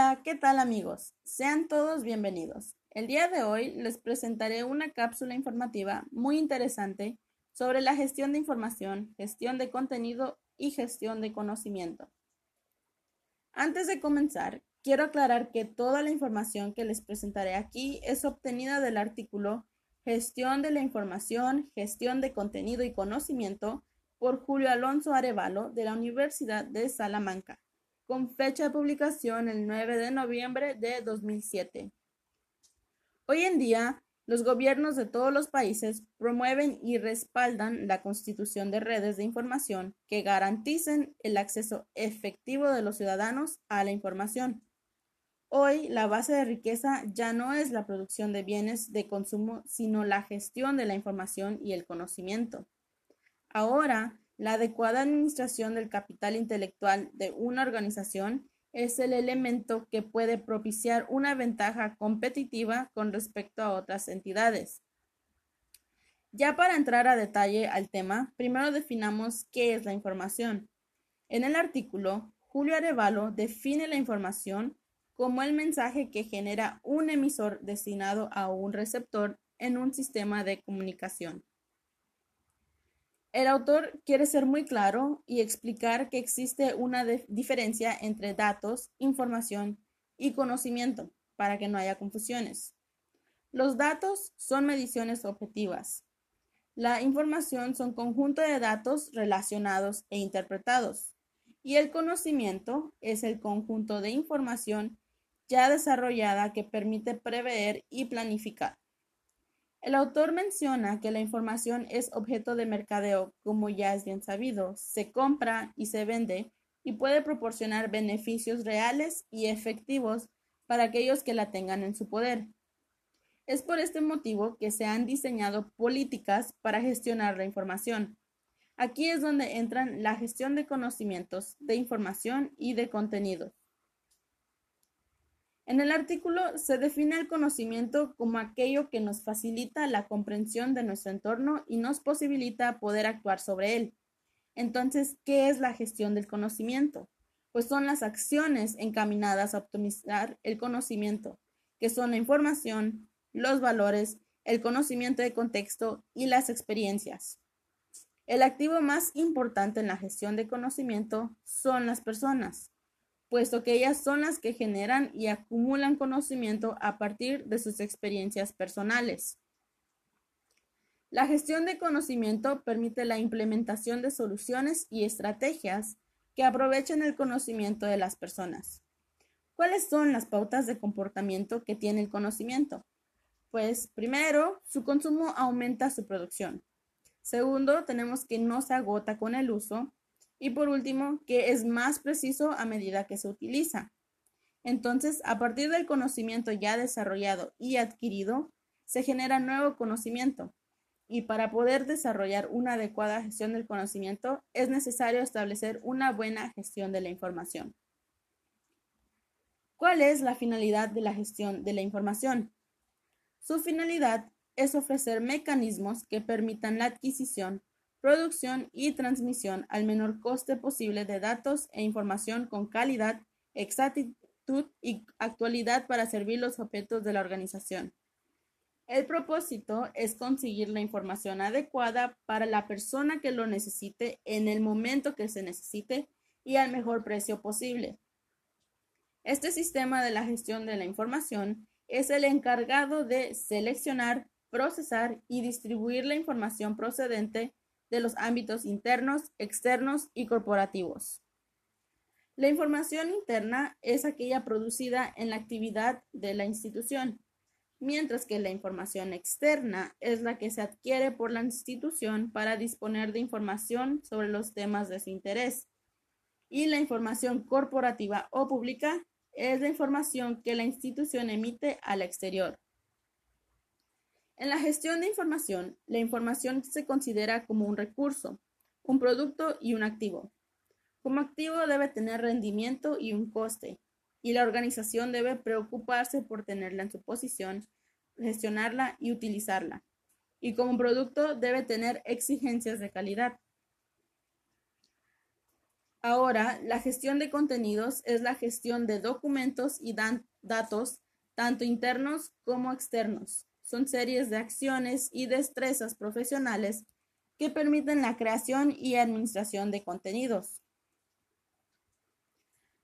Hola, ¿qué tal amigos? Sean todos bienvenidos. El día de hoy les presentaré una cápsula informativa muy interesante sobre la gestión de información, gestión de contenido y gestión de conocimiento. Antes de comenzar, quiero aclarar que toda la información que les presentaré aquí es obtenida del artículo Gestión de la Información, Gestión de Contenido y Conocimiento por Julio Alonso Arevalo de la Universidad de Salamanca, con fecha de publicación el 9 de noviembre de 2007. Hoy en día, los gobiernos de todos los países promueven y respaldan la constitución de redes de información que garanticen el acceso efectivo de los ciudadanos a la información. Hoy la base de riqueza ya no es la producción de bienes de consumo, sino la gestión de la información y el conocimiento. Ahora, la adecuada administración del capital intelectual de una organización es el elemento que puede propiciar una ventaja competitiva con respecto a otras entidades. Ya para entrar a detalle al tema, primero definamos qué es la información. En el artículo, Julio Arevalo define la información como el mensaje que genera un emisor destinado a un receptor en un sistema de comunicación. El autor quiere ser muy claro y explicar que existe una diferencia entre datos, información y conocimiento para que no haya confusiones. Los datos son mediciones objetivas. La información son conjunto de datos relacionados e interpretados. Y el conocimiento es el conjunto de información ya desarrollada que permite prever y planificar. El autor menciona que la información es objeto de mercadeo, como ya es bien sabido, se compra y se vende y puede proporcionar beneficios reales y efectivos para aquellos que la tengan en su poder. Es por este motivo que se han diseñado políticas para gestionar la información. Aquí es donde entran la gestión de conocimientos, de información y de contenidos. En el artículo se define el conocimiento como aquello que nos facilita la comprensión de nuestro entorno y nos posibilita poder actuar sobre él. Entonces, ¿qué es la gestión del conocimiento? Pues son las acciones encaminadas a optimizar el conocimiento, que son la información, los valores, el conocimiento de contexto y las experiencias. El activo más importante en la gestión de conocimiento son las personas puesto que ellas son las que generan y acumulan conocimiento a partir de sus experiencias personales. La gestión de conocimiento permite la implementación de soluciones y estrategias que aprovechen el conocimiento de las personas. ¿Cuáles son las pautas de comportamiento que tiene el conocimiento? Pues primero, su consumo aumenta su producción. Segundo, tenemos que no se agota con el uso. Y por último, que es más preciso a medida que se utiliza. Entonces, a partir del conocimiento ya desarrollado y adquirido, se genera nuevo conocimiento. Y para poder desarrollar una adecuada gestión del conocimiento, es necesario establecer una buena gestión de la información. ¿Cuál es la finalidad de la gestión de la información? Su finalidad es ofrecer mecanismos que permitan la adquisición, producción y transmisión al menor coste posible de datos e información con calidad, exactitud y actualidad para servir los objetos de la organización. El propósito es conseguir la información adecuada para la persona que lo necesite en el momento que se necesite y al mejor precio posible. Este sistema de la gestión de la información es el encargado de seleccionar, procesar y distribuir la información procedente de los ámbitos internos, externos y corporativos. La información interna es aquella producida en la actividad de la institución, mientras que la información externa es la que se adquiere por la institución para disponer de información sobre los temas de su interés. Y la información corporativa o pública es la información que la institución emite al exterior. En la gestión de información, la información se considera como un recurso, un producto y un activo. Como activo debe tener rendimiento y un coste, y la organización debe preocuparse por tenerla en su posición, gestionarla y utilizarla. Y como producto debe tener exigencias de calidad. Ahora, la gestión de contenidos es la gestión de documentos y datos, tanto internos como externos. Son series de acciones y destrezas profesionales que permiten la creación y administración de contenidos.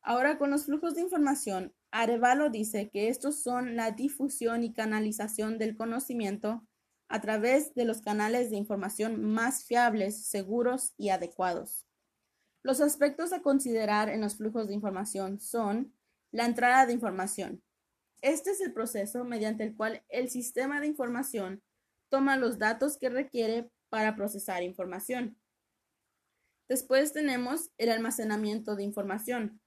Ahora, con los flujos de información, Arevalo dice que estos son la difusión y canalización del conocimiento a través de los canales de información más fiables, seguros y adecuados. Los aspectos a considerar en los flujos de información son la entrada de información. Este es el proceso mediante el cual el sistema de información toma los datos que requiere para procesar información. Después tenemos el almacenamiento de información.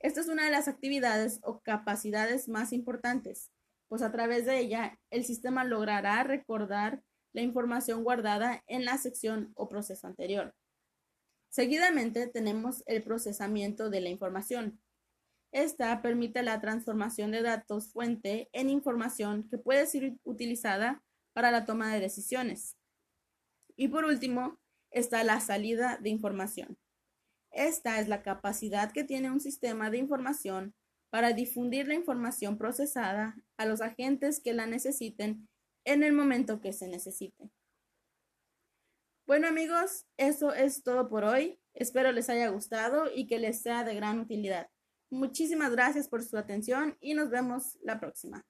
Esta es una de las actividades o capacidades más importantes, pues a través de ella el sistema logrará recordar la información guardada en la sección o proceso anterior. Seguidamente tenemos el procesamiento de la información. Esta permite la transformación de datos fuente en información que puede ser utilizada para la toma de decisiones. Y por último, está la salida de información. Esta es la capacidad que tiene un sistema de información para difundir la información procesada a los agentes que la necesiten en el momento que se necesite. Bueno amigos, eso es todo por hoy. Espero les haya gustado y que les sea de gran utilidad. Muchísimas gracias por su atención y nos vemos la próxima.